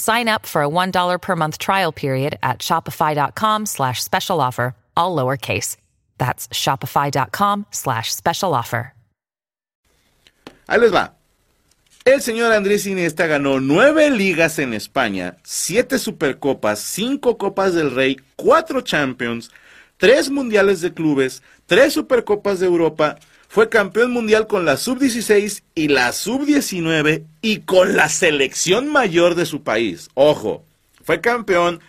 Sign up for a $1 per month trial period at shopify.com slash special offer, all lowercase. That's shopify.com slash special offer. Ahí les va. El señor Andrés Iniesta ganó nueve ligas en España, siete supercopas, cinco copas del Rey, cuatro Champions, tres mundiales de clubes, tres supercopas de Europa, fue campeón mundial con la sub-16 y la sub-19 y con la selección mayor de su país. Ojo, fue campeón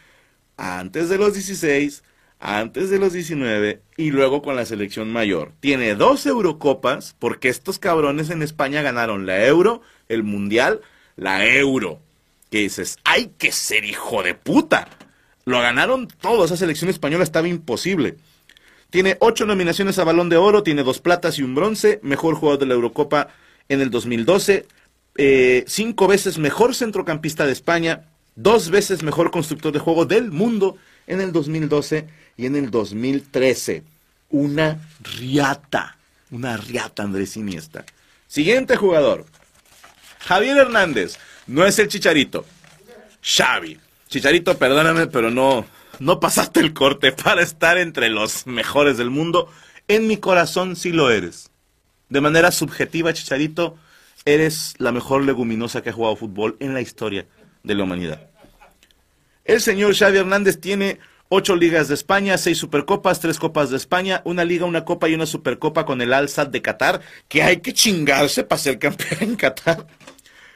antes de los 16, antes de los 19 y luego con la selección mayor. Tiene dos Eurocopas porque estos cabrones en España ganaron la Euro, el Mundial, la Euro. Que dices, hay que ser hijo de puta. Lo ganaron todos, esa selección española estaba imposible. Tiene ocho nominaciones a Balón de Oro, tiene dos platas y un bronce, mejor jugador de la Eurocopa en el 2012, eh, cinco veces mejor centrocampista de España, dos veces mejor constructor de juego del mundo en el 2012 y en el 2013. Una riata, una riata Andrés Iniesta. Siguiente jugador, Javier Hernández, no es el Chicharito, Xavi. Chicharito, perdóname, pero no, no pasaste el corte para estar entre los mejores del mundo. En mi corazón sí lo eres. De manera subjetiva, Chicharito, eres la mejor leguminosa que ha jugado fútbol en la historia de la humanidad. El señor Xavi Hernández tiene ocho ligas de España, seis supercopas, tres copas de España, una liga, una copa y una supercopa con el Al-Sad de Qatar, que hay que chingarse para ser campeón en Qatar.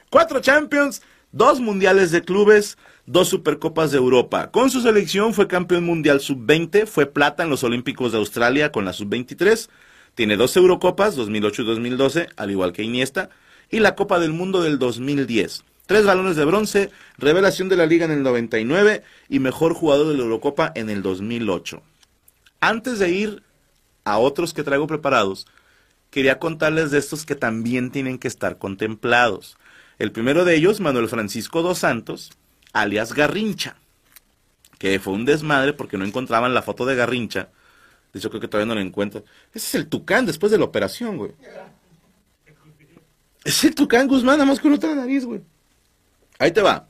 Cuatro Champions, dos mundiales de clubes, dos Supercopas de Europa. Con su selección fue campeón mundial sub-20, fue plata en los Olímpicos de Australia con la sub-23, tiene dos Eurocopas, 2008 y 2012, al igual que Iniesta, y la Copa del Mundo del 2010. Tres balones de bronce, revelación de la liga en el 99 y mejor jugador de la Eurocopa en el 2008. Antes de ir a otros que traigo preparados, quería contarles de estos que también tienen que estar contemplados. El primero de ellos, Manuel Francisco dos Santos, alias Garrincha, que fue un desmadre porque no encontraban la foto de Garrincha. Yo creo que todavía no la encuentro. Ese es el Tucán después de la operación, güey. Es el Tucán Guzmán, nada más con otra nariz, güey. Ahí te va.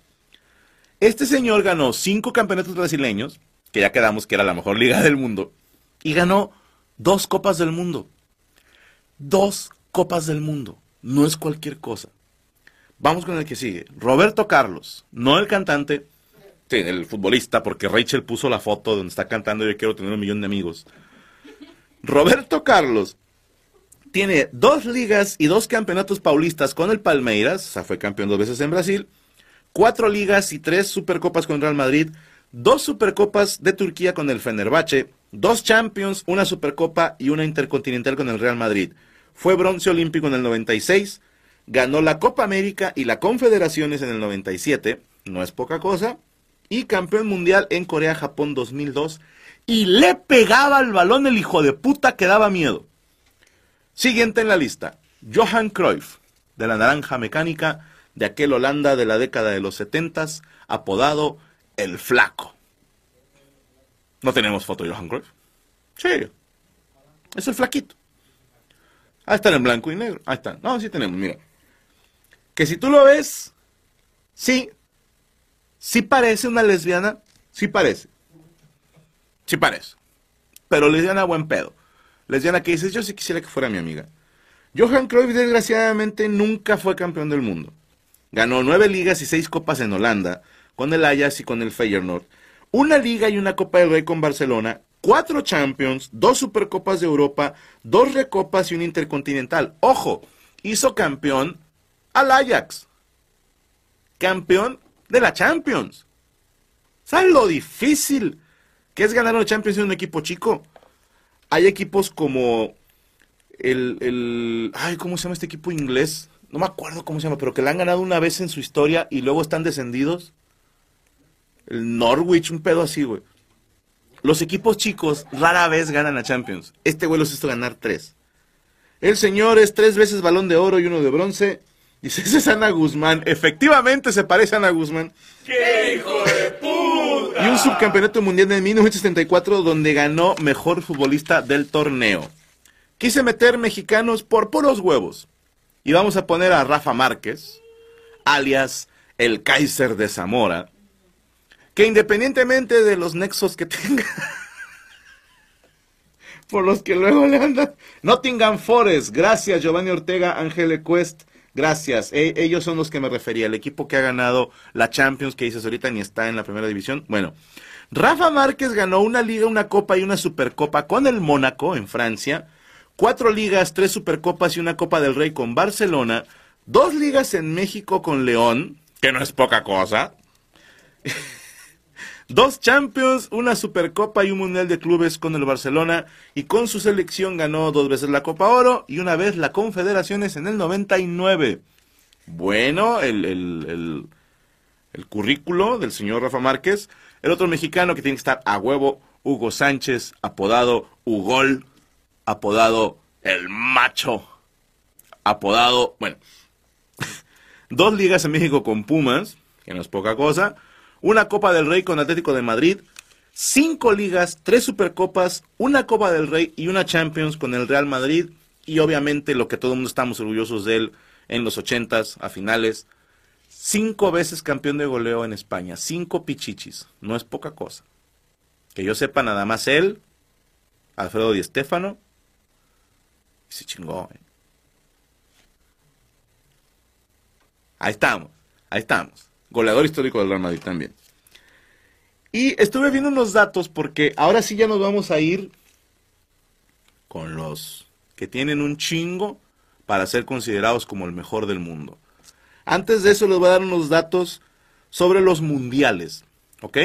Este señor ganó cinco campeonatos brasileños, que ya quedamos que era la mejor liga del mundo, y ganó dos copas del mundo. Dos copas del mundo. No es cualquier cosa. Vamos con el que sigue. Roberto Carlos, no el cantante, sí, el futbolista, porque Rachel puso la foto donde está cantando Yo quiero tener un millón de amigos. Roberto Carlos tiene dos ligas y dos campeonatos paulistas con el Palmeiras, o sea, fue campeón dos veces en Brasil, cuatro ligas y tres supercopas con Real Madrid, dos supercopas de Turquía con el Fenerbahce, dos Champions, una supercopa y una intercontinental con el Real Madrid. Fue bronce olímpico en el 96, ganó la Copa América y la Confederaciones en el 97, no es poca cosa, y campeón mundial en Corea-Japón 2002, y le pegaba al balón el hijo de puta que daba miedo. Siguiente en la lista, Johan Cruyff, de la naranja mecánica, de aquel Holanda de la década de los 70, apodado El Flaco. ¿No tenemos foto de Johan Cruyff? Sí, es el flaquito. Ahí está en blanco y negro. Ahí está. No, sí tenemos, mira. Que si tú lo ves, sí, sí parece una lesbiana, sí parece. Sí parece. Pero lesbiana buen pedo. Lesbiana que dices, yo sí quisiera que fuera mi amiga. Johan Cruyff desgraciadamente nunca fue campeón del mundo. Ganó nueve ligas y seis copas en Holanda, con el Ajax y con el Feyenoord. Una liga y una Copa del Rey con Barcelona, cuatro Champions, dos Supercopas de Europa, dos Recopas y un Intercontinental. Ojo, hizo campeón al Ajax. Campeón de la Champions. ¿Sabes lo difícil que es ganar una Champions en un equipo chico? Hay equipos como el, el... Ay, ¿cómo se llama este equipo inglés? No me acuerdo cómo se llama, pero que la han ganado una vez en su historia y luego están descendidos. El Norwich, un pedo así, güey. Los equipos chicos rara vez ganan a Champions. Este güey los hizo ganar tres. El señor es tres veces balón de oro y uno de bronce. Dice, ese es Ana Guzmán. Efectivamente se parece a Ana Guzmán. ¡Qué hijo de puta! Y un subcampeonato mundial de 1974 donde ganó mejor futbolista del torneo. Quise meter mexicanos por puros huevos. Y vamos a poner a Rafa Márquez, alias el Kaiser de Zamora, que independientemente de los nexos que tenga, por los que luego le andan, Nottingham Forest, gracias Giovanni Ortega, Ángel Quest, gracias, E- ellos son los que me refería, el equipo que ha ganado la Champions, que dices ahorita ni está en la primera división, bueno, Rafa Márquez ganó una liga, una copa y una supercopa con el Mónaco en Francia, cuatro ligas, tres supercopas y una copa del Rey con Barcelona, dos ligas en México con León, que no es poca cosa, Dos Champions, una Supercopa y un Mundial de Clubes con el Barcelona y con su selección ganó dos veces la Copa Oro y una vez la Confederaciones en el 99. Bueno, el, el, el, currículo del señor Rafa Márquez. El otro mexicano que tiene que estar a huevo, Hugo Sánchez, apodado Ugol, apodado El Macho, apodado, bueno, dos ligas en México con Pumas, que no es poca cosa, una Copa del Rey con Atlético de Madrid, cinco ligas, tres Supercopas, una Copa del Rey y una Champions con el Real Madrid y obviamente lo que todo el mundo estamos orgullosos de él en los ochentas a finales, cinco veces campeón de goleo en España, cinco pichichis, no es poca cosa. Que yo sepa nada más él, Alfredo Di y se chingó. ¿eh? Ahí estamos, ahí estamos. Goleador histórico del Real Madrid también. Y estuve viendo unos datos porque ahora sí ya nos vamos a ir con los que tienen un chingo para ser considerados como el mejor del mundo. Antes de eso les voy a dar unos datos sobre los mundiales, ¿ok?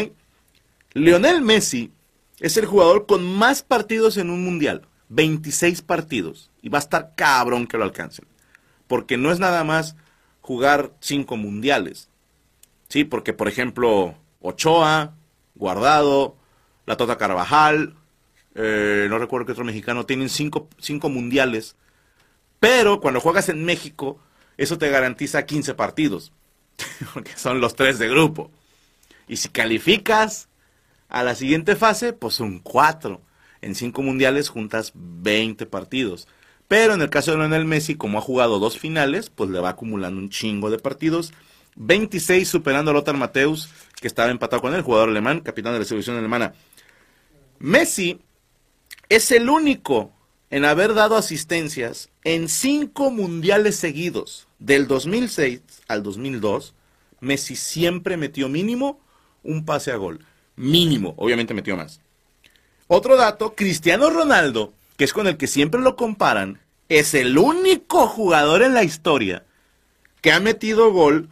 Lionel Messi es el jugador con más partidos en un mundial, 26 partidos, y va a estar cabrón que lo alcancen, porque no es nada más jugar cinco mundiales, Sí, porque por ejemplo, Ochoa, Guardado, la Tota Carvajal, eh, no recuerdo qué otro mexicano, tienen cinco, cinco mundiales. Pero cuando juegas en México, eso te garantiza 15 partidos, porque son los tres de grupo. Y si calificas a la siguiente fase, pues son cuatro. En cinco mundiales juntas 20 partidos. Pero en el caso de Lionel Messi, como ha jugado dos finales, pues le va acumulando un chingo de partidos 26 superando a Lothar Mateus, que estaba empatado con él, jugador alemán, capitán de la selección alemana. Messi es el único en haber dado asistencias en cinco mundiales seguidos. Del 2006 al 2002, Messi siempre metió mínimo un pase a gol. Mínimo, obviamente metió más. Otro dato, Cristiano Ronaldo, que es con el que siempre lo comparan, es el único jugador en la historia que ha metido gol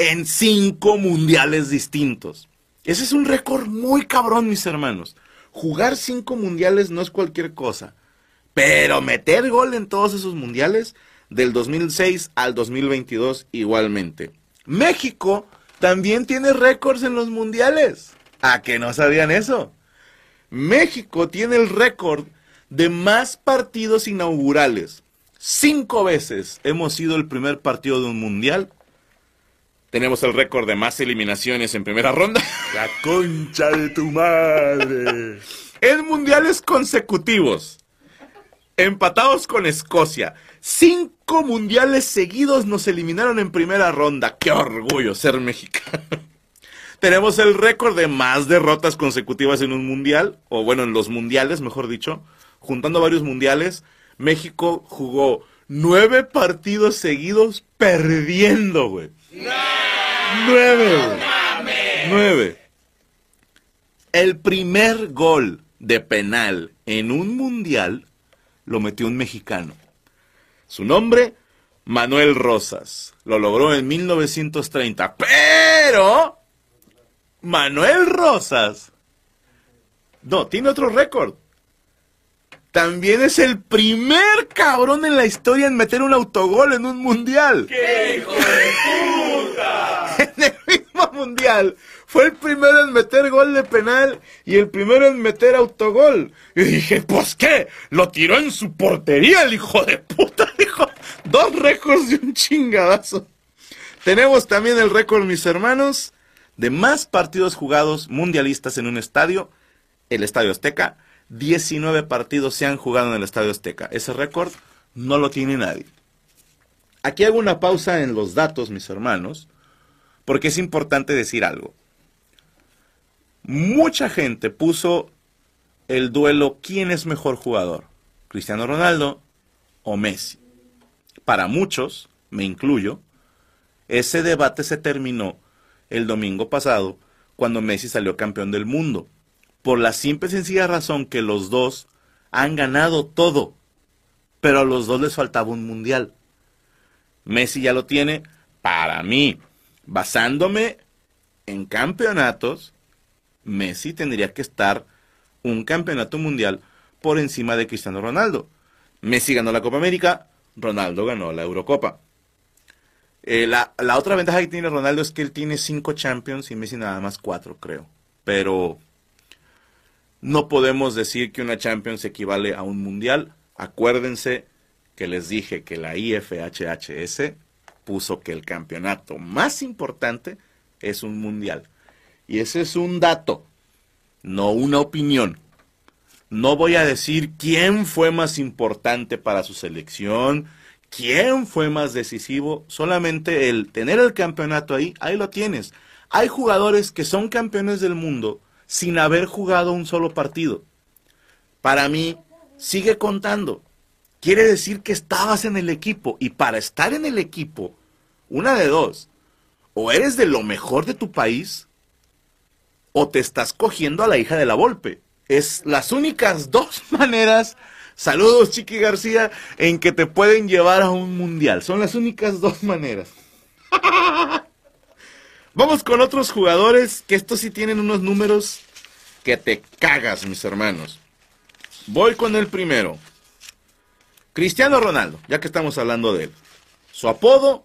en cinco mundiales distintos. Ese es un récord muy cabrón, mis hermanos. Jugar cinco mundiales no es cualquier cosa. Pero meter gol en todos esos mundiales, del 2006 al 2022 igualmente. México también tiene récords en los mundiales. ¿A que no sabían eso? México tiene el récord de más partidos inaugurales. Cinco veces hemos sido el primer partido de un mundial tenemos el récord de más eliminaciones en primera ronda. La concha de tu madre. En mundiales consecutivos. empatados con Escocia. Cinco mundiales seguidos nos eliminaron en primera ronda. ¡Qué orgullo ser mexicano! Tenemos el récord de más derrotas consecutivas en un mundial, o bueno, en los mundiales, mejor dicho. Juntando varios mundiales, México jugó nueve partidos seguidos perdiendo, güey. Nueve. Nueve. El primer gol de penal en un mundial lo metió un mexicano. Su nombre, Manuel Rosas. Lo logró en 1930. Pero Manuel Rosas. No, tiene otro récord. También es el primer cabrón en la historia en meter un autogol en un mundial. ¡Qué hijo de puta! en el mismo mundial. Fue el primero en meter gol de penal y el primero en meter autogol. Y dije, pues qué, lo tiró en su portería el hijo de puta. Dijo, dos récords y un chingadazo. Tenemos también el récord, mis hermanos, de más partidos jugados mundialistas en un estadio, el Estadio Azteca. 19 partidos se han jugado en el Estadio Azteca. Ese récord no lo tiene nadie. Aquí hago una pausa en los datos, mis hermanos, porque es importante decir algo. Mucha gente puso el duelo quién es mejor jugador, Cristiano Ronaldo o Messi. Para muchos, me incluyo, ese debate se terminó el domingo pasado cuando Messi salió campeón del mundo, por la simple y sencilla razón que los dos han ganado todo, pero a los dos les faltaba un mundial. Messi ya lo tiene para mí, basándome en campeonatos, Messi tendría que estar un campeonato mundial por encima de Cristiano Ronaldo. Messi ganó la Copa América, Ronaldo ganó la Eurocopa. Eh, la, la, otra ventaja que tiene Ronaldo es que él tiene cinco Champions y Messi nada más cuatro, creo. Pero no podemos decir que una Champions equivale a un Mundial. Acuérdense que les dije que la IFHHS puso que el campeonato más importante es un Mundial. Y ese es un dato, no una opinión. No voy a decir quién fue más importante para su selección, quién fue más decisivo, solamente el tener el campeonato ahí, ahí lo tienes. Hay jugadores que son campeones del mundo sin haber jugado un solo partido. Para mí, sigue contando. Quiere decir que estabas en el equipo y para estar en el equipo, una de dos, o eres de lo mejor de tu país, o te estás cogiendo a la hija de la Volpe. Es las únicas dos maneras, saludos Chiqui García, en que te pueden llevar a un mundial. Son las únicas dos maneras. Vamos con otros jugadores que estos sí tienen unos números que te cagas, mis hermanos. Voy con el primero. Cristiano Ronaldo, ya que estamos hablando de él. Su apodo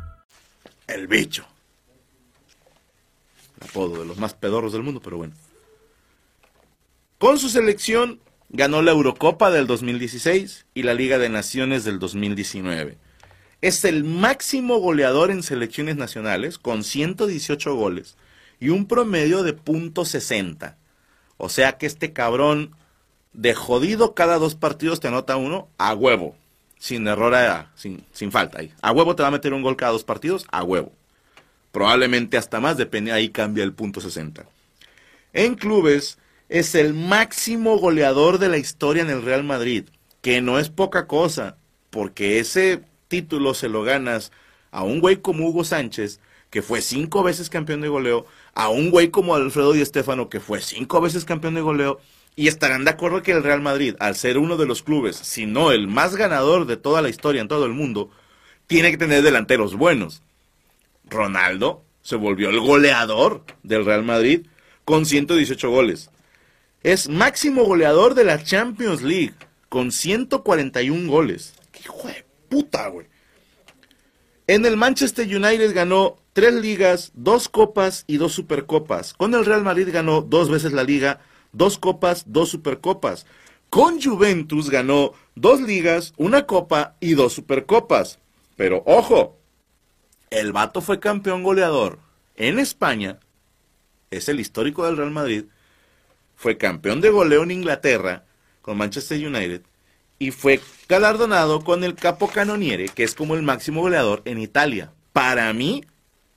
El bicho. Apodo de los más pedorros del mundo, pero bueno. Con su selección ganó la Eurocopa del 2016 y la Liga de Naciones del 2019. Es el máximo goleador en selecciones nacionales con 118 goles y un promedio de .60. O sea que este cabrón de jodido cada dos partidos te anota uno a huevo sin error, a, sin, sin falta ahí. A huevo te va a meter un gol cada dos partidos, a huevo. Probablemente hasta más, depende, ahí cambia el punto 60. En clubes, es el máximo goleador de la historia en el Real Madrid, que no es poca cosa, porque ese título se lo ganas a un güey como Hugo Sánchez, que fue cinco veces campeón de goleo, a un güey como Alfredo Di Stéfano, que fue cinco veces campeón de goleo, y estarán de acuerdo que el Real Madrid, al ser uno de los clubes, si no el más ganador de toda la historia en todo el mundo, tiene que tener delanteros buenos. Ronaldo se volvió el goleador del Real Madrid con 118 goles. Es máximo goleador de la Champions League con 141 goles. ¡Qué hijo de puta, güey! En el Manchester United ganó tres ligas, dos copas y dos supercopas. Con el Real Madrid ganó dos veces la liga, dos copas, dos supercopas. Con Juventus ganó dos ligas, una copa y dos supercopas. Pero ojo, el vato fue campeón goleador en España, es el histórico del Real Madrid, fue campeón de goleo en Inglaterra con Manchester United y fue galardonado con el Capo Canoniere, que es como el máximo goleador en Italia. Para mí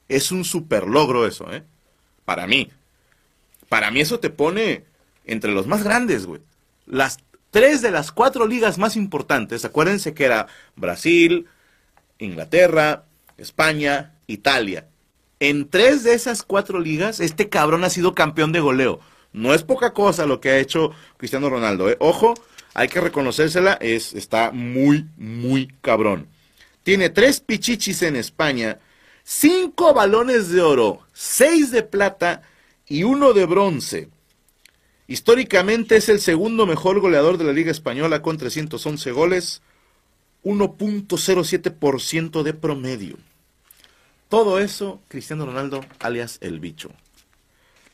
es un super logro eso, ¿eh? Para mí. Para mí eso te pone entre los más grandes, güey. Las tres de las cuatro ligas más importantes, acuérdense que era Brasil, Inglaterra, España, Italia. En tres de esas cuatro ligas, este cabrón ha sido campeón de goleo. No es poca cosa lo que ha hecho Cristiano Ronaldo. ¿eh? Ojo, hay que reconocérsela, es, está muy, muy cabrón. Tiene tres pichichis en España, cinco balones de oro, seis de plata y uno de bronce. Históricamente es el segundo mejor goleador de la Liga Española con 311 goles, 1.07% de promedio. Todo eso, Cristiano Ronaldo, alias el bicho.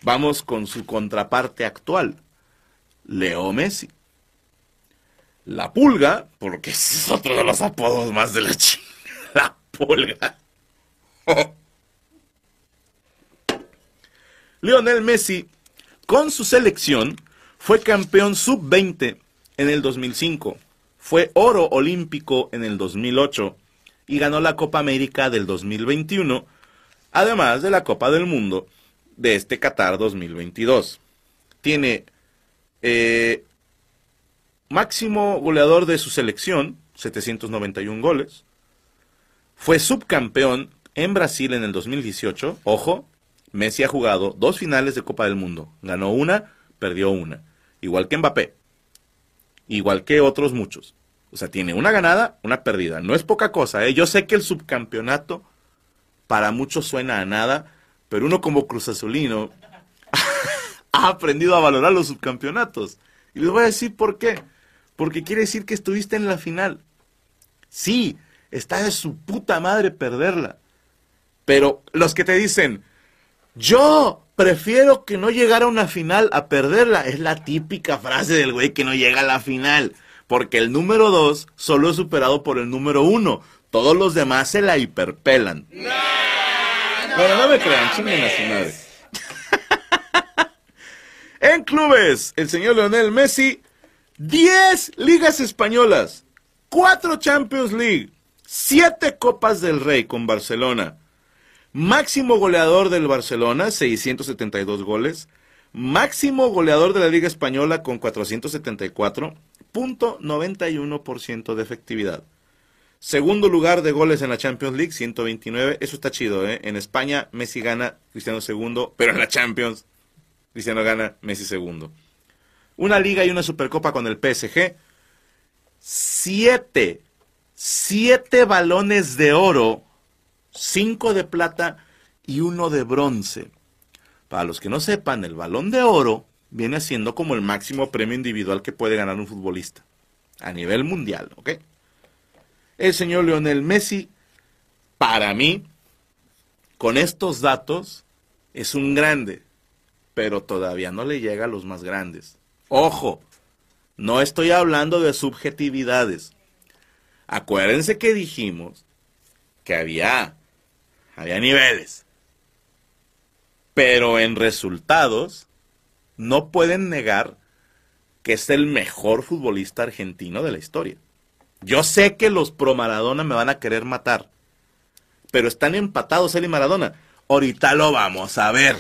Vamos con su contraparte actual, Leo Messi. La pulga, porque es otro de los apodos más de la China. La pulga. Lionel Messi con su selección fue campeón sub-20 en el 2005, fue oro olímpico en el 2008 y ganó la Copa América del 2021, además de la Copa del Mundo de este Qatar 2022. Tiene eh, máximo goleador de su selección, 791 goles. Fue subcampeón en Brasil en el 2018, ojo, Messi ha jugado dos finales de Copa del Mundo. Ganó una, perdió una. Igual que Mbappé. Igual que otros muchos. O sea, tiene una ganada, una perdida. No es poca cosa, ¿eh? Yo sé que el subcampeonato para muchos suena a nada, pero uno como Cruz Azulino ha aprendido a valorar los subcampeonatos. Y les voy a decir por qué. Porque quiere decir que estuviste en la final. Sí, está de su puta madre perderla. Pero los que te dicen, yo prefiero que no llegara a una final a perderla. Es la típica frase del güey que no llega a la final. Porque el número dos solo es superado por el número uno. Todos los demás se la hiperpelan. bueno, no me crean, chinguen a su madre. en clubes, el señor Leonel Messi, 10 ligas españolas, 4 Champions League, 7 Copas del Rey con Barcelona, Máximo goleador del Barcelona, 672 goles. Máximo goleador de la Liga Española con 474.91% de efectividad. Segundo lugar de goles en la Champions League, 129. Eso está chido, ¿eh? En España, Messi gana, Cristiano segundo, pero en la Champions, Cristiano gana, Messi segundo. Una liga y una supercopa con el PSG. Siete, siete balones de oro cinco de plata y uno de bronce. Para los que no sepan, el balón de oro viene siendo como el máximo premio individual que puede ganar un futbolista a nivel mundial, ¿ok? El señor Lionel Messi, para mí, con estos datos, es un grande, pero todavía no le llega a los más grandes. Ojo, no estoy hablando de subjetividades. Acuérdense que dijimos que había había niveles. Pero en resultados, no pueden negar que es el mejor futbolista argentino de la historia. Yo sé que los pro Maradona me van a querer matar, pero están empatados él y Maradona. Ahorita lo vamos a ver.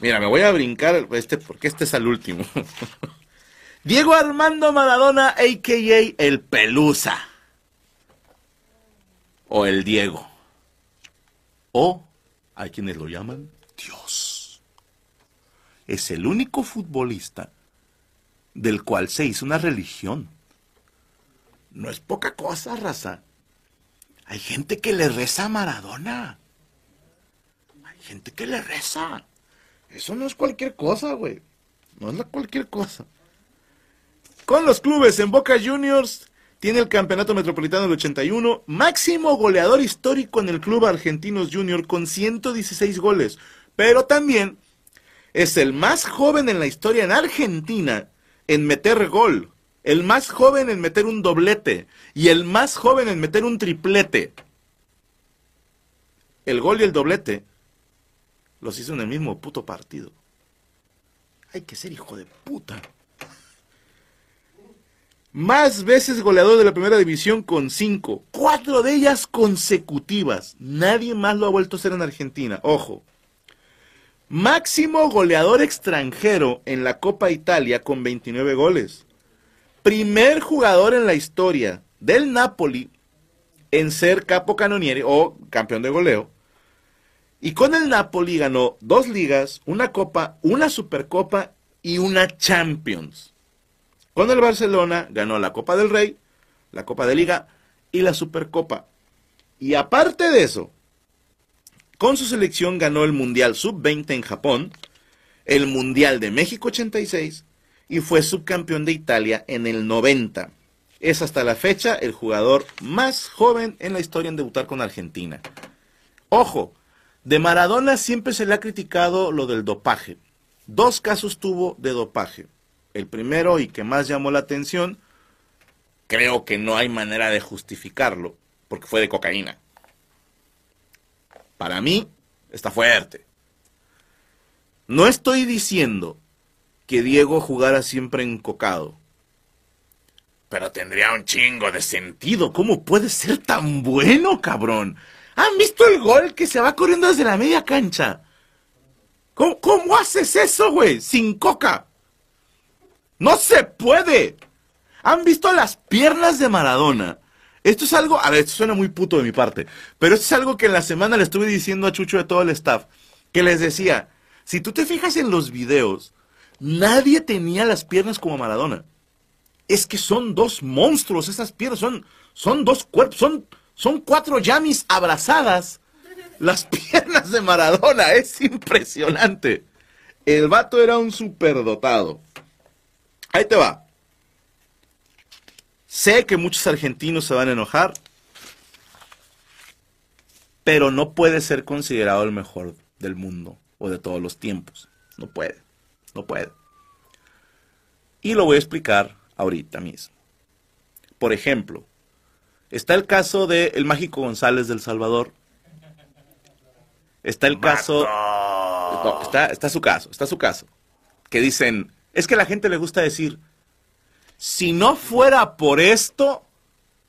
Mira, me voy a brincar este porque este es el último. Diego Armando Maradona, a.k.a. el Pelusa. O el Diego. O hay quienes lo llaman Dios. Es el único futbolista del cual se hizo una religión. No es poca cosa, raza. Hay gente que le reza a Maradona. Hay gente que le reza. Eso no es cualquier cosa, güey. No es cualquier cosa. Con los clubes en Boca Juniors, tiene el campeonato metropolitano del 81, máximo goleador histórico en el club Argentinos Junior con 116 goles, pero también es el más joven en la historia en Argentina en meter gol, el más joven en meter un doblete y el más joven en meter un triplete. El gol y el doblete los hizo en el mismo puto partido. Hay que ser hijo de puta. Más veces goleador de la primera división con cinco. Cuatro de ellas consecutivas. Nadie más lo ha vuelto a hacer en Argentina. Ojo. Máximo goleador extranjero en la Copa Italia con 29 goles. Primer jugador en la historia del Napoli en ser capo o campeón de goleo. Y con el Napoli ganó dos ligas, una copa, una supercopa y una Champions. Con el Barcelona ganó la Copa del Rey, la Copa de Liga y la Supercopa. Y aparte de eso, con su selección ganó el Mundial Sub-20 en Japón, el Mundial de México 86 y fue subcampeón de Italia en el 90. Es hasta la fecha el jugador más joven en la historia en debutar con Argentina. Ojo, de Maradona siempre se le ha criticado lo del dopaje. Dos casos tuvo de dopaje. El primero y que más llamó la atención, creo que no hay manera de justificarlo, porque fue de cocaína. Para mí, está fuerte. No estoy diciendo que Diego jugara siempre encocado. Pero tendría un chingo de sentido. ¿Cómo puede ser tan bueno, cabrón? ¿Han visto el gol que se va corriendo desde la media cancha? ¿Cómo, cómo haces eso, güey? Sin coca. No se puede. ¿Han visto las piernas de Maradona? Esto es algo, a ver, esto suena muy puto de mi parte, pero esto es algo que en la semana le estuve diciendo a Chucho de todo el staff, que les decía, si tú te fijas en los videos, nadie tenía las piernas como Maradona. Es que son dos monstruos esas piernas, son, son dos cuerpos, son, son cuatro yamis abrazadas. Las piernas de Maradona, es impresionante. El vato era un superdotado. Ahí te va. Sé que muchos argentinos se van a enojar, pero no puede ser considerado el mejor del mundo o de todos los tiempos. No puede, no puede. Y lo voy a explicar ahorita mismo. Por ejemplo, está el caso de el mágico González del Salvador. Está el caso... No, está, está su caso, está su caso. Que dicen, es que a la gente le gusta decir, si no fuera por esto,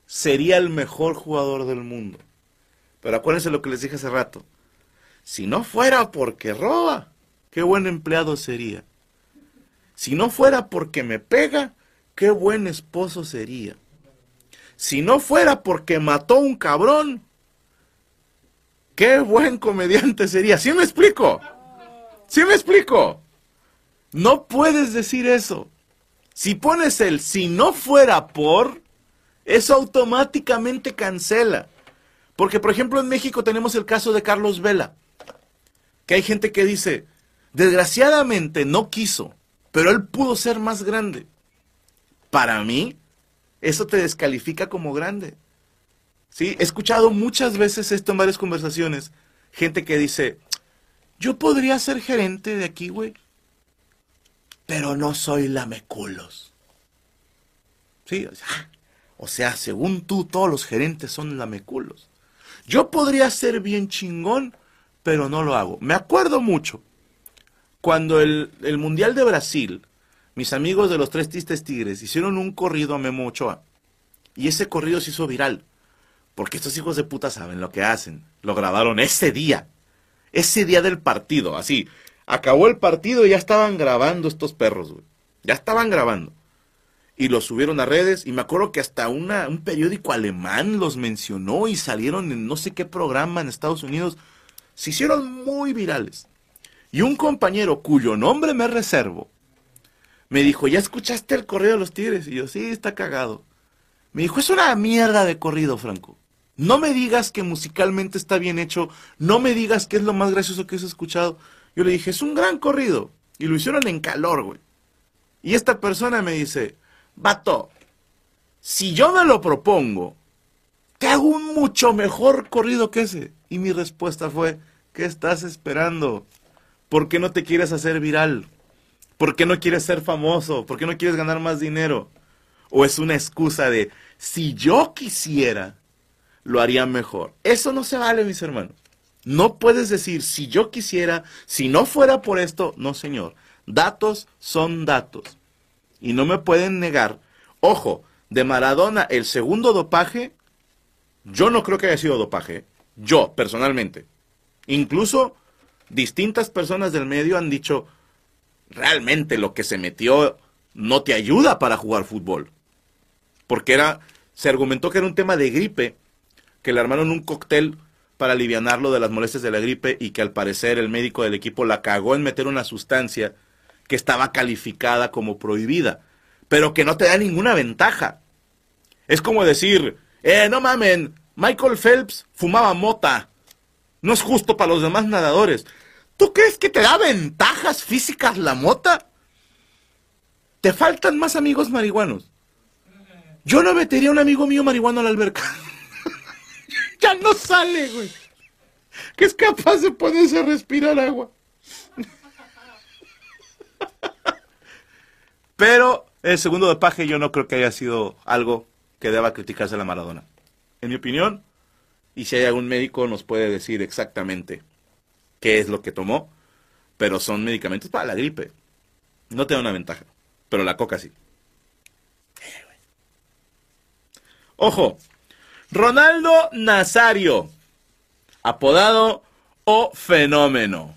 sería el mejor jugador del mundo. Pero acuérdense lo que les dije hace rato. Si no fuera porque roba, qué buen empleado sería. Si no fuera porque me pega, qué buen esposo sería. Si no fuera porque mató un cabrón, qué buen comediante sería. ¿Sí me explico? ¿Sí me explico? No puedes decir eso. Si pones el si no fuera por, eso automáticamente cancela. Porque, por ejemplo, en México tenemos el caso de Carlos Vela, que hay gente que dice, desgraciadamente no quiso, pero él pudo ser más grande. Para mí, eso te descalifica como grande. ¿Sí? He escuchado muchas veces esto en varias conversaciones. Gente que dice, yo podría ser gerente de aquí, güey pero no soy lameculos. ¿Sí? O sea, según tú, todos los gerentes son lameculos. Yo podría ser bien chingón, pero no lo hago. Me acuerdo mucho cuando el, el Mundial de Brasil, mis amigos de los Tres Tistes Tigres hicieron un corrido a Memo Ochoa. Y ese corrido se hizo viral. Porque estos hijos de puta saben lo que hacen. Lo grabaron ese día. Ese día del partido. Así. Acabó el partido y ya estaban grabando estos perros, güey. Ya estaban grabando. Y los subieron a redes y me acuerdo que hasta una, un periódico alemán los mencionó y salieron en no sé qué programa en Estados Unidos. Se hicieron muy virales. Y un compañero cuyo nombre me reservo, me dijo, ¿ya escuchaste el corrido de los tigres? Y yo, sí, está cagado. Me dijo, es una mierda de corrido, Franco. No me digas que musicalmente está bien hecho, no me digas que es lo más gracioso que has escuchado. Yo le dije, es un gran corrido. Y lo hicieron en calor, güey. Y esta persona me dice, vato, si yo me lo propongo, te hago un mucho mejor corrido que ese. Y mi respuesta fue, ¿qué estás esperando? ¿Por qué no te quieres hacer viral? ¿Por qué no quieres ser famoso? ¿Por qué no quieres ganar más dinero? ¿O es una excusa de, si yo quisiera, lo haría mejor? Eso no se vale, mis hermanos. No puedes decir, si yo quisiera, si no fuera por esto, no, señor. Datos son datos. Y no me pueden negar. Ojo, de Maradona, el segundo dopaje, yo no creo que haya sido dopaje. Yo, personalmente. Incluso distintas personas del medio han dicho, realmente lo que se metió no te ayuda para jugar fútbol. Porque era, se argumentó que era un tema de gripe, que le armaron un cóctel para alivianarlo de las molestias de la gripe y que al parecer el médico del equipo la cagó en meter una sustancia que estaba calificada como prohibida, pero que no te da ninguna ventaja. Es como decir, eh, no mamen, Michael Phelps fumaba mota. No es justo para los demás nadadores. ¿Tú crees que te da ventajas físicas la mota? Te faltan más amigos marihuanos. Yo no metería a un amigo mío marihuano a la alberca. Ya no sale, güey. Que es capaz de ponerse a respirar agua. Pero el segundo dopaje yo no creo que haya sido algo que deba criticarse a la Maradona. En mi opinión, y si hay algún médico nos puede decir exactamente qué es lo que tomó, pero son medicamentos para la gripe. No te da una ventaja, pero la coca sí. Ojo, Ronaldo Nazario, apodado O Fenómeno.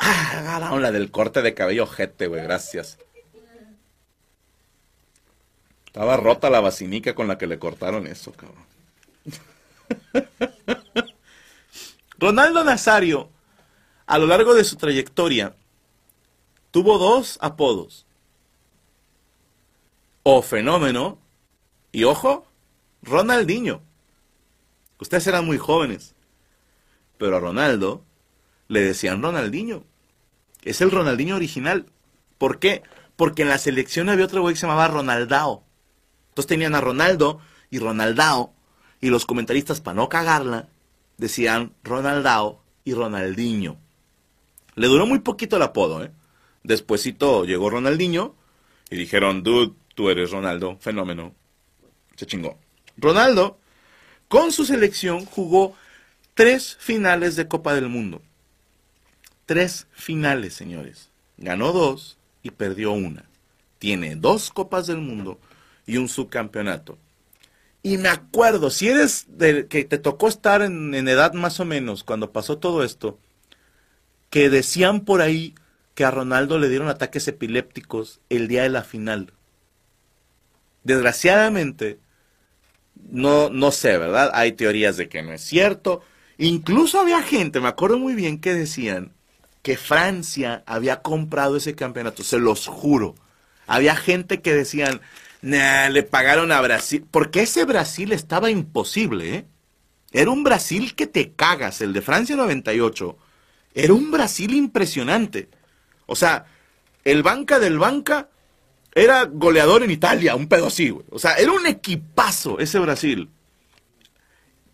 Ah, la del corte de cabello jete, güey, gracias. Estaba rota la vacinica con la que le cortaron eso, cabrón. Ronaldo Nazario, a lo largo de su trayectoria, tuvo dos apodos. O fenómeno y ojo, Ronaldinho. Ustedes eran muy jóvenes, pero a Ronaldo le decían Ronaldinho. Es el Ronaldinho original. ¿Por qué? Porque en la selección había otro güey que se llamaba Ronaldao. Entonces tenían a Ronaldo y Ronaldao, y los comentaristas, para no cagarla, decían Ronaldao y Ronaldinho. Le duró muy poquito el apodo, ¿eh? Despuésito llegó Ronaldinho y dijeron, dude, tú eres Ronaldo, fenómeno. Se chingó. Ronaldo, con su selección, jugó tres finales de Copa del Mundo. Tres finales, señores. Ganó dos y perdió una. Tiene dos Copas del Mundo y un subcampeonato. Y me acuerdo, si eres del que te tocó estar en, edad más o menos cuando pasó todo esto, que decían por ahí que a Ronaldo le dieron ataques epilépticos el día de la final. Desgraciadamente, no, no sé, ¿verdad? Hay teorías de que no es cierto. Incluso había gente, me acuerdo muy bien, que decían que Francia había comprado ese campeonato, se los juro. Había gente que decían, Nah, le pagaron a Brasil. Porque ese Brasil estaba imposible, ¿eh? Era un Brasil que te cagas. El de Francia 98. Era un Brasil impresionante. O sea, el banca del banca era goleador en Italia, un pedo así, güey. O sea, era un equipazo ese Brasil.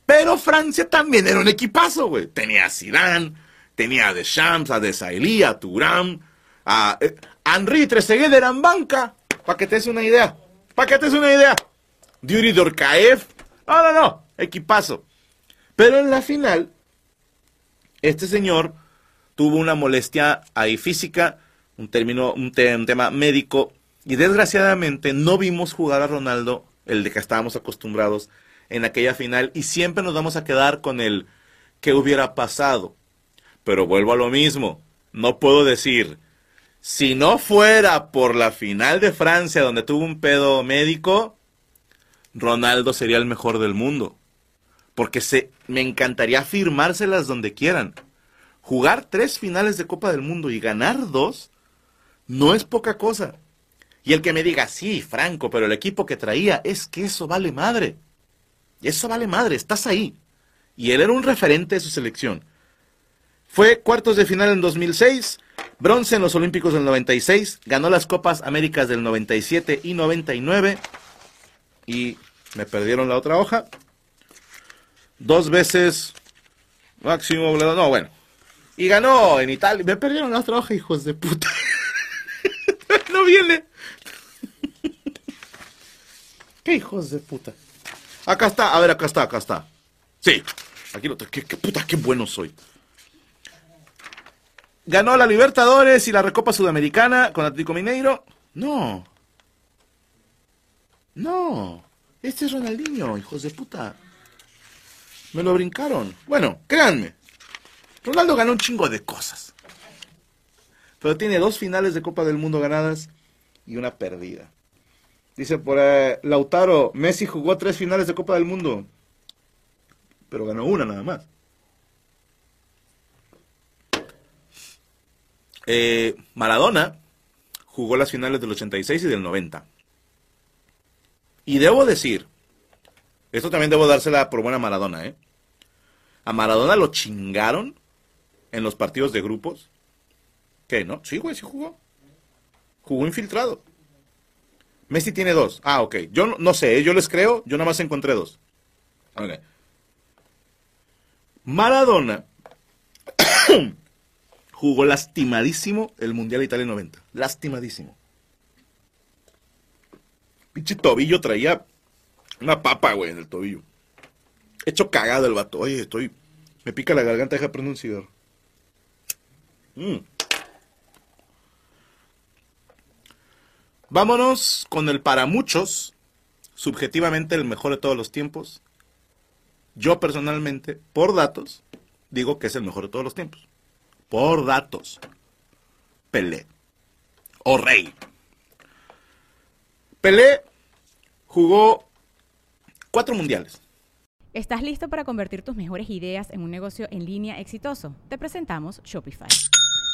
Pero Francia también era un equipazo, güey. Tenía a Zidane, tenía a Deschamps, a Desailly, a Turam, a eh, Henri Trezeguet eran banca, para que te des una idea. Para que te des una idea. Yuri Dorkaev. No, no, no. Equipazo. Pero en la final, este señor tuvo una molestia ahí física, un, término, un tema médico, y desgraciadamente no vimos jugar a Ronaldo, el de que estábamos acostumbrados, en aquella final, y siempre nos vamos a quedar con el que hubiera pasado. Pero vuelvo a lo mismo, no puedo decir, si no fuera por la final de Francia donde tuvo un pedo médico, Ronaldo sería el mejor del mundo. Porque se, me encantaría firmárselas donde quieran. Jugar tres finales de Copa del Mundo y ganar dos no es poca cosa. Y el que me diga, sí, Franco, pero el equipo que traía, es que eso vale madre. Eso vale madre, estás ahí. Y él era un referente de su selección. Fue cuartos de final en 2006, Bronce en los Olímpicos del 96. Ganó las Copas Américas del 97 y 99. Y me perdieron la otra hoja. Dos veces máximo. No, bueno. Y ganó en Italia. Me perdieron la otra hoja, hijos de puta. no viene. ¿Qué hijos de puta? Acá está, a ver, acá está, acá está. Sí, aquí lo tengo. ¿Qué, puta, qué bueno soy. ¿Ganó la Libertadores y la Recopa Sudamericana con Atlético Mineiro? No. No. Este es Ronaldinho, hijos de puta. Me lo brincaron. Bueno, créanme. Ronaldo ganó un chingo de cosas. Pero tiene dos finales de Copa del Mundo ganadas y una perdida. Dice por ahí, Lautaro, Messi jugó tres finales de Copa del Mundo. Pero ganó una nada más. Eh, Maradona jugó las finales del 86 y del 90. Y debo decir, esto también debo dársela por buena Maradona, ¿eh? A Maradona lo chingaron en los partidos de grupos. ¿Qué, no? Sí, güey, sí jugó. Jugó infiltrado. Messi tiene dos. Ah, ok. Yo no, sé, ¿eh? yo les creo, yo nada más encontré dos. Ok. Maradona jugó lastimadísimo el Mundial de Italia 90. Lastimadísimo. Pinche tobillo traía una papa, güey, en el tobillo. Hecho cagado el vato. Oye, estoy. Me pica la garganta, deja prender un cigarro. Mm. Vámonos con el para muchos, subjetivamente el mejor de todos los tiempos. Yo personalmente, por datos, digo que es el mejor de todos los tiempos. Por datos. Pelé. O Rey. Pelé jugó cuatro mundiales. ¿Estás listo para convertir tus mejores ideas en un negocio en línea exitoso? Te presentamos Shopify.